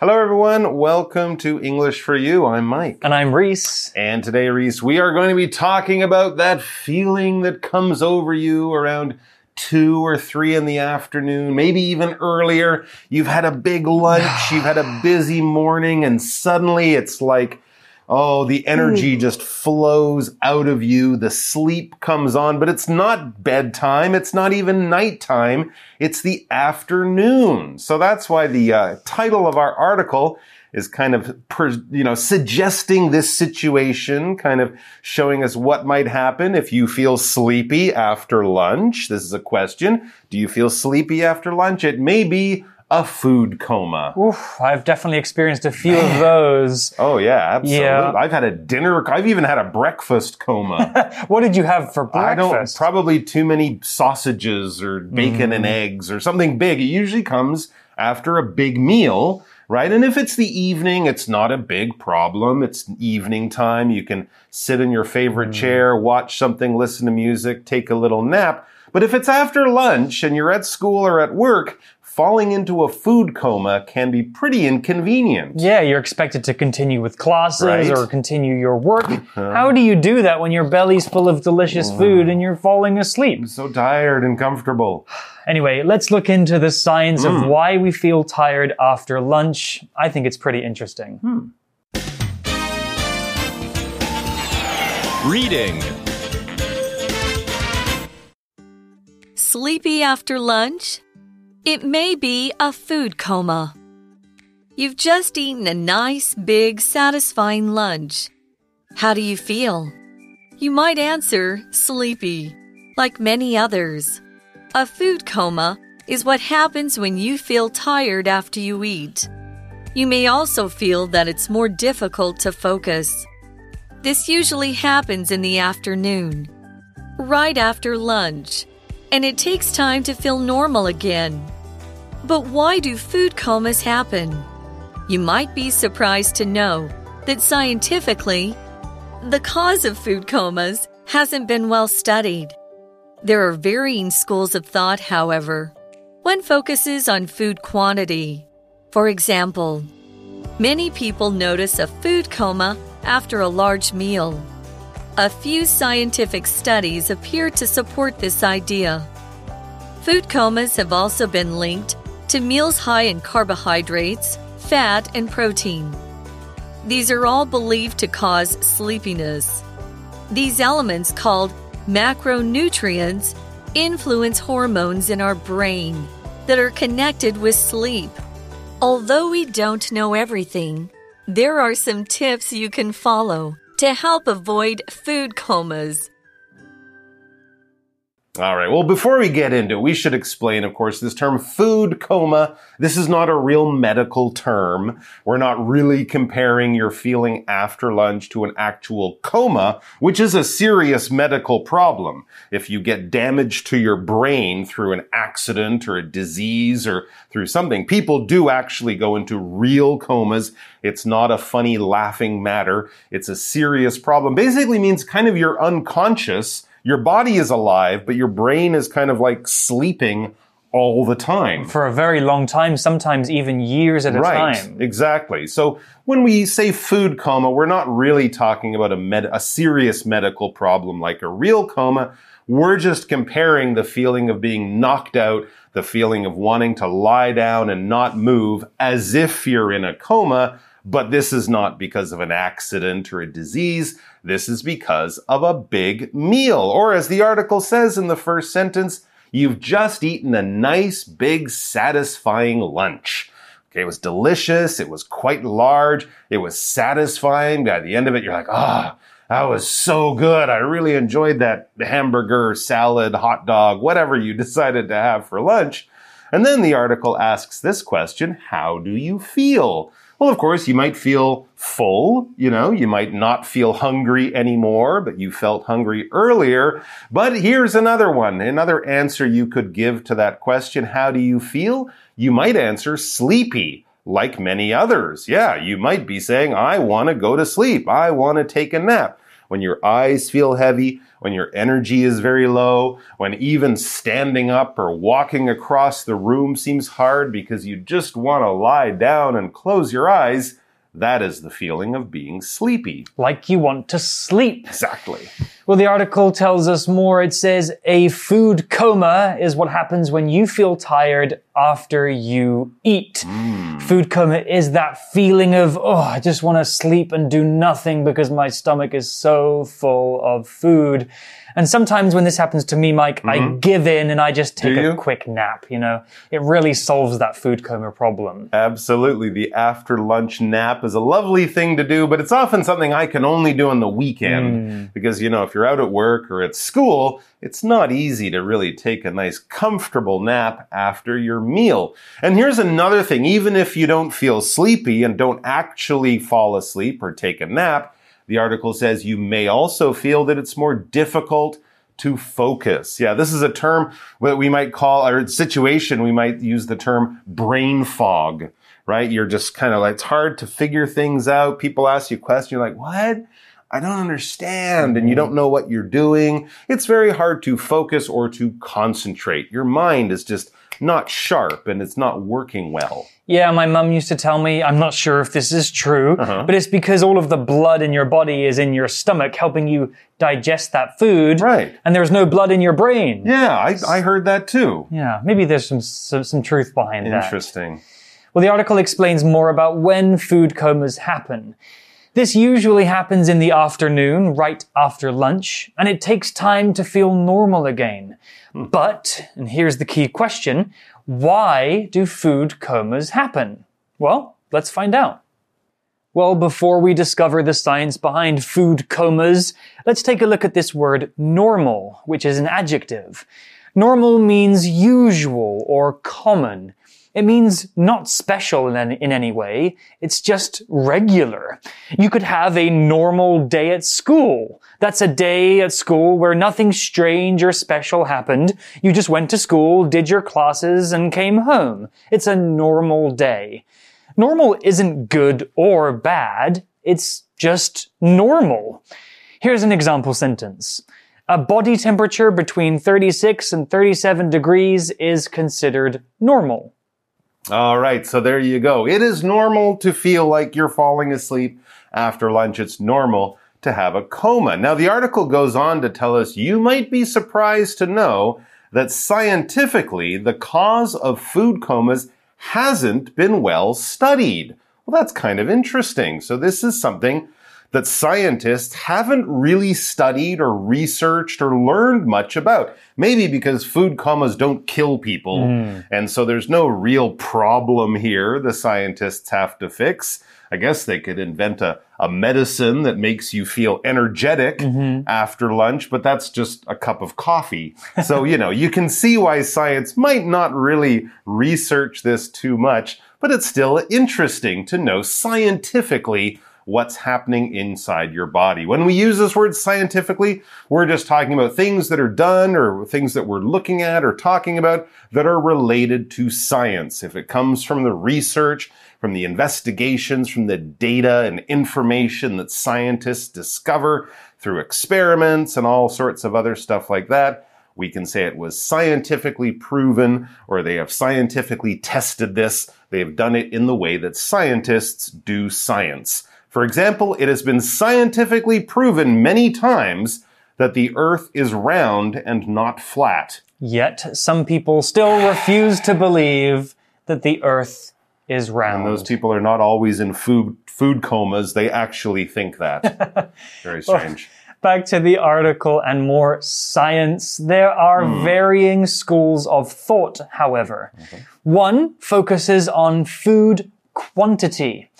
Hello, everyone. Welcome to English for You. I'm Mike. And I'm Reese. And today, Reese, we are going to be talking about that feeling that comes over you around two or three in the afternoon, maybe even earlier. You've had a big lunch, you've had a busy morning, and suddenly it's like, Oh, the energy Hmm. just flows out of you. The sleep comes on, but it's not bedtime. It's not even nighttime. It's the afternoon. So that's why the uh, title of our article is kind of, you know, suggesting this situation, kind of showing us what might happen if you feel sleepy after lunch. This is a question. Do you feel sleepy after lunch? It may be a food coma. Oof, I've definitely experienced a few of those. Oh yeah, absolutely. Yeah. I've had a dinner. I've even had a breakfast coma. What did you have for breakfast? I don't probably too many sausages or bacon Mm. and eggs or something big. It usually comes after a big meal, right? And if it's the evening, it's not a big problem. It's evening time. You can sit in your favorite Mm. chair, watch something, listen to music, take a little nap. But if it's after lunch and you're at school or at work, falling into a food coma can be pretty inconvenient. yeah, you're expected to continue with classes Right. or continue your work. Uh-huh. How do you do that when your belly's full of delicious mm. food and you're falling asleep? I'm So tired and comfortable. Anyway, let's look into the science Hmm. of mm. why we feel tired after lunch. I think it's pretty interesting. Hmm. Reading. Sleepy after lunch? It may be a food coma. You've just eaten a nice, big, satisfying lunch. How do you feel? You might answer sleepy, like many others. A food coma is what happens when you feel tired after you eat. You may also feel that it's more difficult to focus. This usually happens in the afternoon, right after lunch and it takes time to feel normal again. But why do food comas happen? You might be surprised to know that scientifically, the cause of food comas hasn't been well studied. There are varying schools of thought, however. One focuses on food quantity. For example, many people notice a food coma after a large meal. A few scientific studies appear to support this idea. Food comas have also been linked to meals high in carbohydrates, fat, and protein. These are all believed to cause sleepiness. These elements, called macronutrients, influence hormones in our brain that are connected with sleep. Although we don't know everything, there are some tips you can follow to help avoid food comas. All right. Well, before we get into it, we should explain, of course, this term food coma. This is not a real medical term. We're not really comparing your feeling after lunch to an actual coma, which is a serious medical problem. If you get damage to your brain through an accident or a disease or through something, people do actually go into real comas. It's not a funny laughing matter. It's a serious problem. Basically means kind of you're unconscious your body is alive, but your brain is kind of like sleeping all the time. For a very long time, sometimes even years at a Right, time. exactly. So when we say food coma, we're not really talking about a med- a serious medical problem like a real coma. We're just comparing the feeling of being knocked out, the feeling of wanting to lie down and not move as if you're in a coma. But this is not because of an accident or a disease. This is because of a big meal. Or as the article says in the first sentence, you've just eaten a nice, big, satisfying lunch. Okay, it was delicious. It was quite large. It was satisfying. By the end of it, you're like, ah, that was so good. I really enjoyed that hamburger, salad, hot dog, whatever you decided to have for lunch. And then the article asks this question How do you feel? Well, of course, you might feel full, you know, you might not feel hungry anymore, but you felt hungry earlier. But here's another one, another answer you could give to that question How do you feel? You might answer sleepy, like many others. Yeah, you might be saying, I want to go to sleep, I want to take a nap. when your eyes feel heavy, when your energy is very low, when even standing up or walking across the room seems hard because you just want to lie down and close your eyes, that is the feeling of being sleepy. Like you want to sleep. Exactly. Well, the article tells us more. It says a food coma is what happens when you feel tired after you eat. Hmm. Food coma is that feeling of, oh, I just want to sleep and do nothing because my stomach is so full of food. And sometimes when this happens to me, Mike, I mm-hmm. give in and I just take a quick nap. You know, it really solves that food coma problem. Absolutely. The after lunch nap is a lovely thing to do, but it's often something I can only do on the weekend mm. because, you know, if you're out at work or at school, it's not easy to really take a nice comfortable nap after your meal. And here's another thing. Even if you don't feel sleepy and don't actually fall asleep or take a nap, the article says you may also feel that it's more difficult to focus. Yeah, this is a term that we might call, or situation, we might use the term brain fog, right? You're just kind of like, it's hard to figure things out. People ask you questions, you're like, what? I don't understand. And you mm-hmm. don't know what you're doing. It's very hard to focus or to concentrate. Your mind is just not sharp and it's not working well. Yeah, my mum used to tell me, I'm not sure if this is true, uh-huh. but it's because all of the blood in your body is in your stomach helping you digest that food. Right. And there's no blood in your brain. Yeah, I, I heard that too. Yeah, maybe there's some, some, some truth behind that. Interesting. Well, the article explains more about when food comas happen. This usually happens in the afternoon, right after lunch, and it takes time to feel normal again. Hmm. But, and here's the key question, why do food comas happen? Well, let's find out. Well, before we discover the science behind food comas, let's take a look at this word normal, which is an adjective. Normal means usual or common. It means not special in any, in any way. It's just regular. You could have a normal day at school. That's a day at school where nothing strange or special happened. You just went to school, did your classes, and came home. It's a normal day. Normal isn't good or bad. It's just normal. Here's an example sentence. A body temperature between 36 and 37 degrees is considered normal. All right, so there you go. It is normal to feel like you're falling asleep after lunch. It's normal to have a coma. Now, the article goes on to tell us you might be surprised to know that scientifically, the cause of food comas hasn't been well studied. Well, that's kind of interesting. So, this is something that scientists haven't really studied or researched or learned much about. Maybe because food comas don't kill people. Hmm. And so there's no real problem here the scientists have to fix. I guess they could invent a, a medicine that makes you feel energetic mm-hmm. after lunch, but that's just a cup of coffee. So, you know, you can see why science might not really research this too much, but it's still interesting to know scientifically what's happening inside your body. When we use this word scientifically, we're just talking about things that are done or things that we're looking at or talking about that are related to science. If it comes from the research, from the investigations, from the data and information that scientists discover through experiments and all sorts of other stuff like that, we can say it was scientifically proven or they have scientifically tested this. They have done it in the way that scientists do science. For example, it has been scientifically proven many times that the earth is round and not flat. Yet, some people still refuse to believe that the earth is round. And those people are not always in food, food comas. They actually think that. Very strange. Back to the article and more science. There are hmm. varying schools of thought, however. One focuses on food quantity.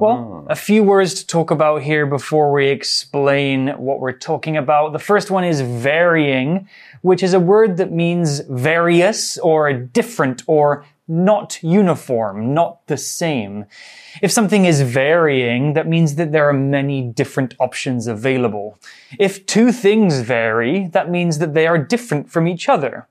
Well, ah. a few words to talk about here before we explain what we're talking about. The first one is varying, which is a word that means various or different or not uniform, not the same. If something is varying, that means that there are many different options available. If two things vary, that means that they are different from each other.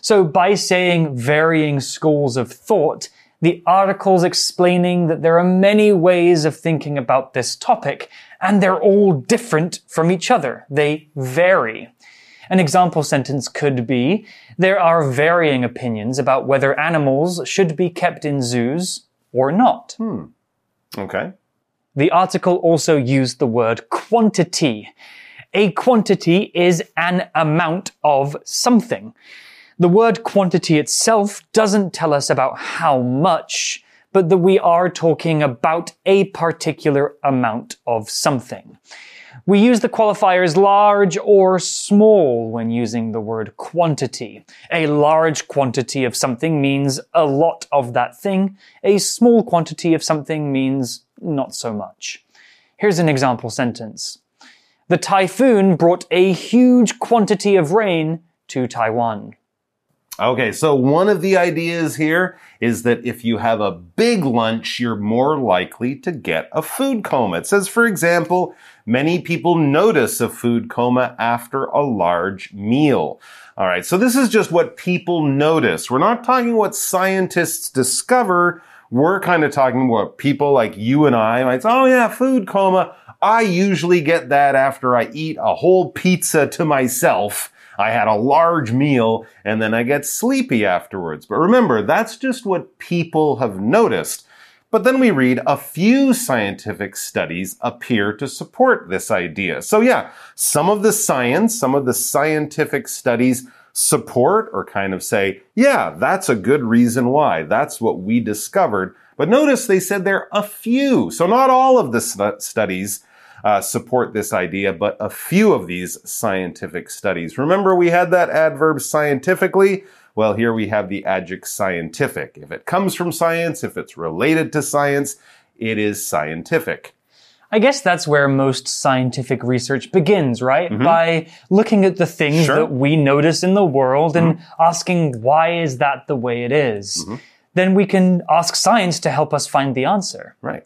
So by saying varying schools of thought, The article's explaining that there are many ways of thinking about this topic, and they're all different from each other. They vary. An example sentence could be There are varying opinions about whether animals should be kept in zoos or not. Hmm. Okay. The article also used the word quantity. A quantity is an amount of something. The word quantity itself doesn't tell us about how much, but that we are talking about a particular amount of something. We use the qualifiers large or small when using the word quantity. A large quantity of something means a lot of that thing. A small quantity of something means not so much. Here's an example sentence. The typhoon brought a huge quantity of rain to Taiwan. Okay, so one of the ideas here is that if you have a big lunch, you're more likely to get a food coma. It says, for example, many people notice a food coma after a large meal. All right, so this is just what people notice. We're not talking what scientists discover. We're kind of talking what people like you and I might say, oh yeah, food coma. I usually get that after I eat a whole pizza to myself. I had a large meal and then I get sleepy afterwards. But remember, that's just what people have noticed. But then we read a few scientific studies appear to support this idea. So yeah, some of the science, some of the scientific studies support or kind of say, yeah, that's a good reason why. That's what we discovered. But notice they said there are a few. So not all of the stu- studies uh, support this idea, but a few of these scientific studies. Remember, we had that adverb scientifically. Well, here we have the adjective scientific. If it comes from science, if it's related to science, it is scientific. I guess that's where most scientific research begins, right? Mm-hmm. By looking at the things Sure. that we notice in the world and mm-hmm. asking why is that the way it is? Mm-hmm. Then we can ask science to help us find the answer. Right.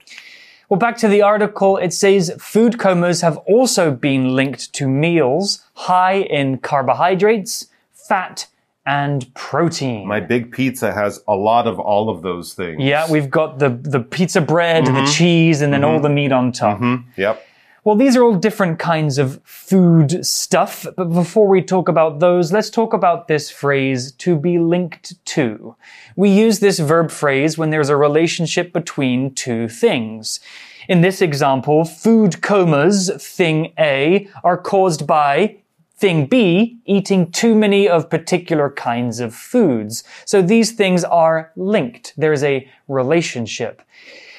Well, back to the article, it says food comas have also been linked to meals high in carbohydrates, fat, and protein. My big pizza has a lot of all of those things. yeah, we've got the, the pizza bread Mm-hmm. the cheese and then all the meat on top. Yep. Well, these are all different kinds of food stuff, but before we talk about those, let's talk about this phrase, to be linked to. We use this verb phrase when there's a relationship between two things. In this example, food comas, thing A, are caused by thing B, eating too many of particular kinds of foods. So these things are linked. There's a relationship.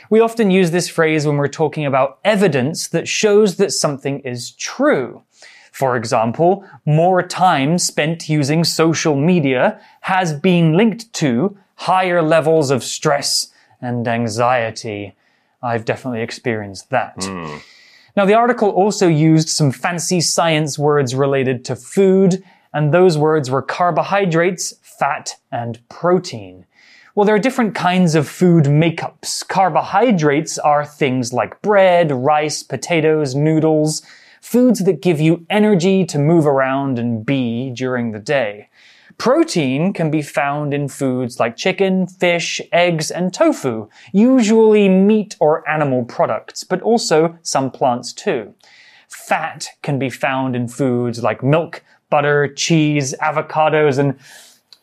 We often use this phrase when we're talking about evidence that shows that something is true. For example, more time spent using social media has been linked to higher levels of stress and anxiety. I've definitely experienced that. Hmm. Now, the article also used some fancy science words related to food, and those words were carbohydrates, fat, and protein. Well, there are different kinds of food makeups. Carbohydrates are things like bread, rice, potatoes, noodles, foods that give you energy to move around and be during the day. Protein can be found in foods like chicken, fish, eggs, and tofu, usually meat or animal products, but also some plants too. Fat can be found in foods like milk, butter, cheese, avocados, and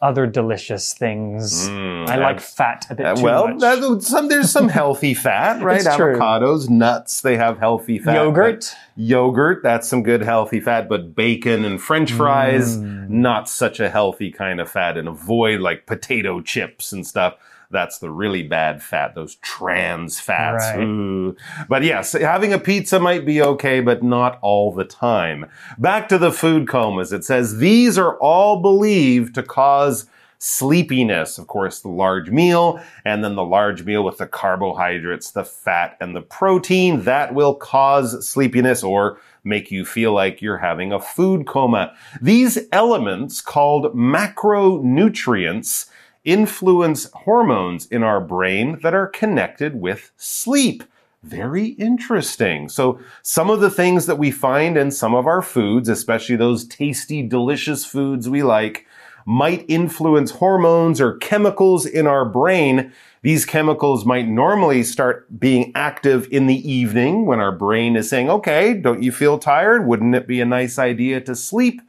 other delicious things. I like fat a bit too well, much. that, some there's some healthy fat, right? It's true. Avocados, nuts, they have healthy fat. Yogurt. Yogurt, that's some good healthy fat, but bacon and french fries, Mm. not such a healthy kind of fat. And avoid like potato chips and stuff. That's the really bad fat, those trans fats. Right. But yes, having a pizza might be okay, but not all the time. Back to the food comas. It says these are all believed to cause sleepiness. Of course, the large meal, and then the large meal with the carbohydrates, the fat, and the protein that will cause sleepiness or make you feel like you're having a food coma. These elements called macronutrients influence hormones in our brain that are connected with sleep. Very interesting. So, some of the things that we find in some of our foods, especially those tasty, delicious foods we like, might influence hormones or chemicals in our brain. These chemicals might normally start being active in the evening when our brain is saying, okay, don't you feel tired? Wouldn't it be a nice idea to sleep?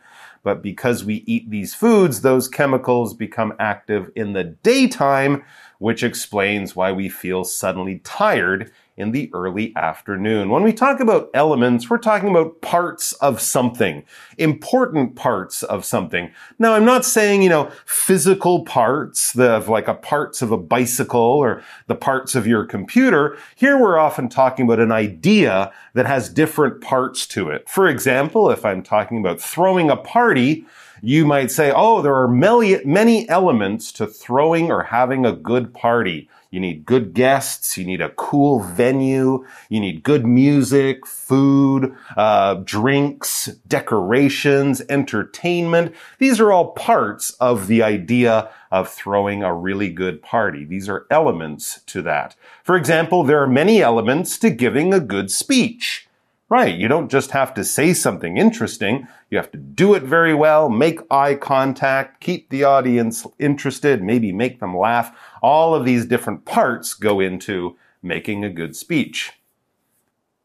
But because we eat these foods, those chemicals become active in the daytime, which explains why we feel suddenly tired in the early afternoon. When we talk about elements, we're talking about parts of something, important parts of something. Now, I'm not saying, you know, physical parts, the, like a parts of a bicycle or the parts of your computer. Here we're often talking about an idea that has different parts to it. For example, if I'm talking about throwing a party, you might say, oh, there are many, many elements to throwing or having a good party. You need good guests. You need a cool venue. You need good music, food, uh, drinks, decorations, entertainment. These are all parts of the idea of throwing a really good party. These are elements to that. For example, there are many elements to giving a good speech. Right. You don't just have to say something interesting. You have to do it very well, make eye contact, keep the audience interested, maybe make them laugh. All of these different parts go into making a good speech.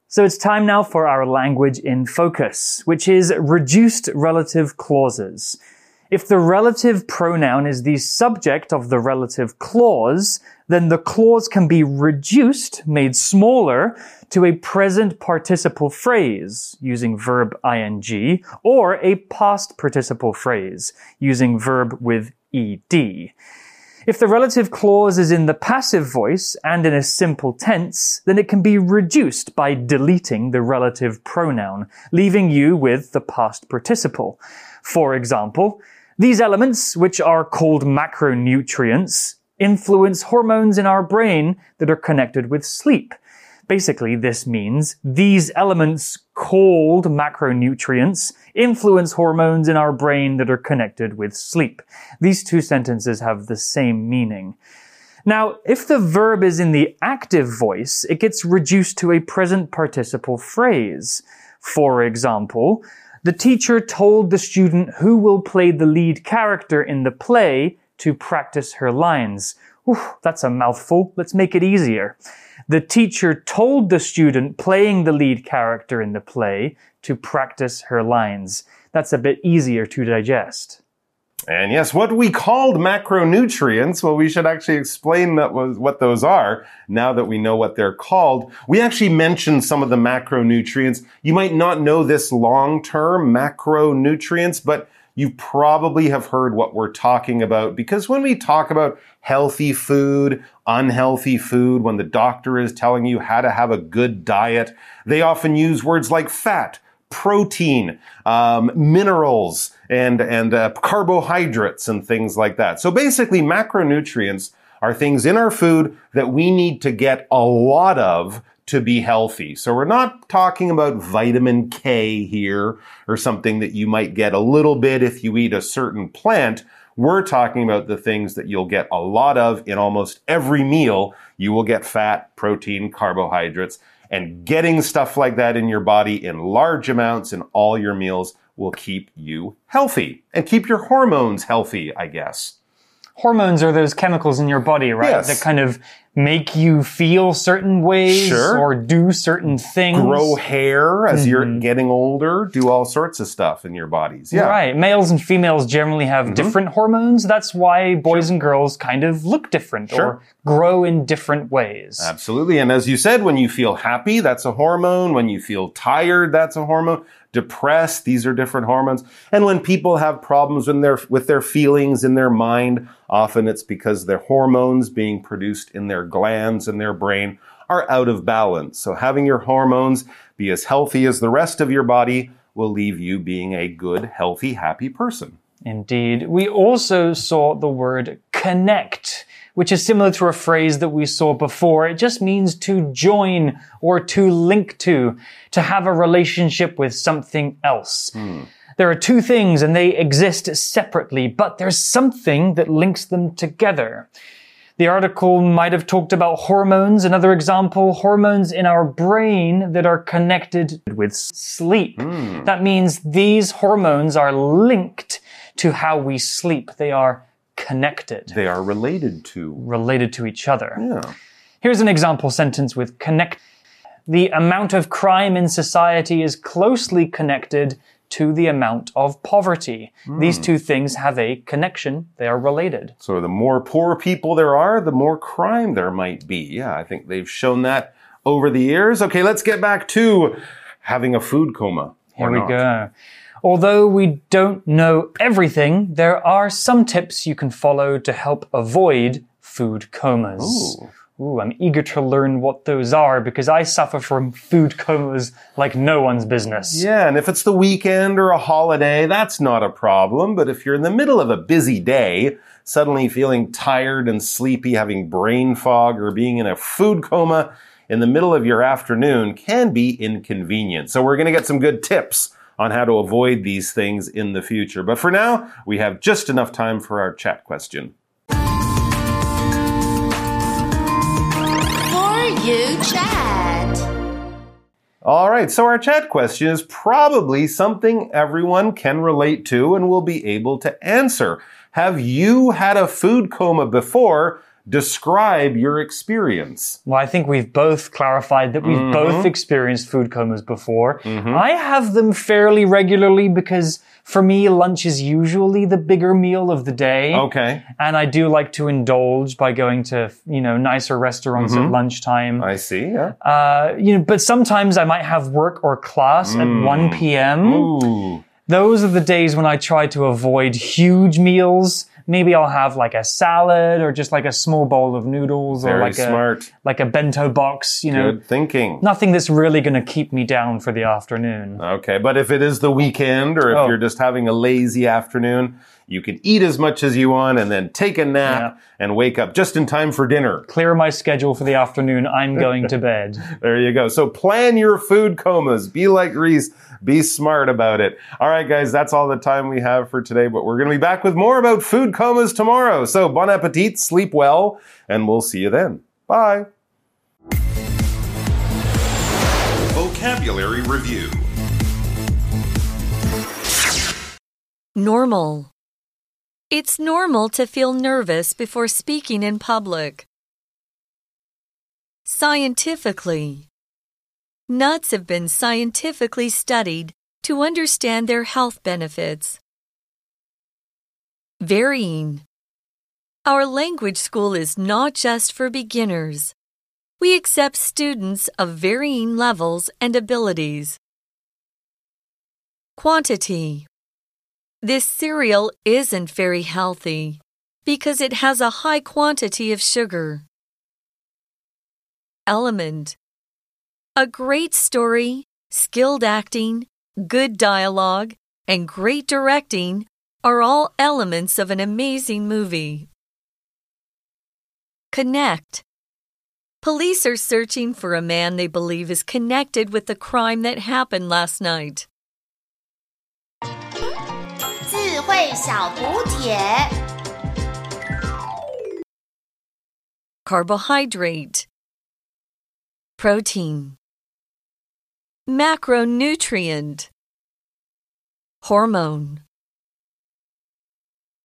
So it's time now for our language in focus, which is reduced relative clauses. If the relative pronoun is the subject of the relative clause, then the clause can be reduced, made smaller, to a present participle phrase using verb ing, or a past participle phrase using verb with ed. If the relative clause is in the passive voice and in a simple tense, then it can be reduced by deleting the relative pronoun, leaving you with the past participle. For example, these elements, which are called macronutrients, influence hormones in our brain that are connected with sleep. Basically, this means these elements called macronutrients influence hormones in our brain that are connected with sleep. These two sentences have the same meaning. Now, if the verb is in the active voice, it gets reduced to a present participle phrase. For example, the teacher told the student who will play the lead character in the play to practice her lines. Oof, that's a mouthful. Let's make it easier. The teacher told the student playing the lead character in the play to practice her lines. That's a bit easier to digest. And yes, what we called macronutrients, well, we should actually explain that was what those are now that we know what they're called. We actually mentioned some of the macronutrients. You might not know this long term macronutrients, but you probably have heard what we're talking about because when we talk about healthy food, unhealthy food, when the doctor is telling you how to have a good diet, they often use words like fat, protein, um, minerals, and and uh, carbohydrates and things like that. So basically, macronutrients are things in our food that we need to get a lot of to be healthy. So we're not talking about vitamin K here or something that you might get a little bit if you eat a certain plant. We're talking about the things that you'll get a lot of in almost every meal. You will get fat, protein, carbohydrates, and getting stuff like that in your body in large amounts in all your meals will keep you healthy and keep your hormones healthy, I guess. Hormones are those chemicals in your body, right? Yes. That kind of make you feel certain ways Sure. or do certain things. Grow hair as you're getting older, do all sorts of stuff in your bodies. Yeah. Right. Males and females generally have Mm-hmm. different hormones. That's why boys and girls kind of look different Sure. or grow in different ways. Absolutely. And as you said, when you feel happy, that's a hormone. When you feel tired, that's a hormone. Depressed, these are different hormones. And when people have problems in their, with their feelings in their mind, often it's because their hormones being produced in their glands in their brain are out of balance. So having your hormones be as healthy as the rest of your body will leave you being a good, healthy, happy person. Indeed. We also saw the word connect, which is similar to a phrase that we saw before. It just means to join or to link to, to have a relationship with something else. Hmm. There are two things and they exist separately, but there's something that links them together. The article might have talked about hormones. Another example, hormones in our brain that are connected with sleep. Hmm. That means these hormones are linked to how we sleep. They are connected, They are related to. related to each other. Yeah. Here's an example sentence with connect. The amount of crime in society is closely connected to the amount of poverty. These hmm. two things have a connection, they are related. So the more poor people there are, the more crime there might be. Yeah, I think they've shown that over the years. Okay, let's get back to having a food coma. Here we not. go. Although we don't know everything, there are some tips you can follow to help avoid food comas. Ooh. Ooh, I'm eager to learn what those are because I suffer from food comas like no one's business. Yeah, and if it's the weekend or a holiday, that's not a problem. But if you're in the middle of a busy day, suddenly feeling tired and sleepy, having brain fog, or being in a food coma in the middle of your afternoon can be inconvenient. So we're going to get some good tips on how to avoid these things in the future. But for now, we have just enough time for our chat question. You chat. All right, so our chat question is probably something everyone can relate to and will be able to answer. Have you had a food coma before? Describe your experience. Well, I think we've both clarified that we've Mm-hmm. both experienced food comas before. I have them fairly regularly because for me, lunch is usually the bigger meal of the day. Okay, And I do like to indulge by going to, you know, nicer restaurants Mm-hmm. at lunchtime. I see. Yeah. Uh, you know, but sometimes I might have work or class at 1 p.m. Mm. Ooh. Those are the days when I try to avoid huge meals. Maybe I'll have like a salad or just like a small bowl of noodles or like smart. a like a bento box, you know. Good thinking. Nothing that's really going to keep me down for the afternoon. Okay, but if it is the weekend or if Oh. you're just having a lazy afternoon, you can eat as much as you want and then take a nap and wake up just in time for dinner. Clear my schedule for the afternoon. I'm going to bed. There you go. So plan your food comas. Be like Reese. Be smart about it. All right, guys, that's all the time we have for today, but we're going to be back with more about food comas tomorrow. So bon appetit, sleep well, and we'll see you then. Bye. Vocabulary Review Normal. It's normal to feel nervous before speaking in public. Scientifically. Nuts have been scientifically studied to understand their health benefits. Varying. Our language school is not just for beginners. We accept students of varying levels and abilities. Quantity. This cereal isn't very healthy because it has a high quantity of sugar. Element. A great story, skilled acting, good dialogue, and great directing are all elements of an amazing movie. Connect. Police are searching for a man they believe is connected with the crime that happened last night. 智慧小补帖。 carbohydrate, protein, macronutrient, hormone.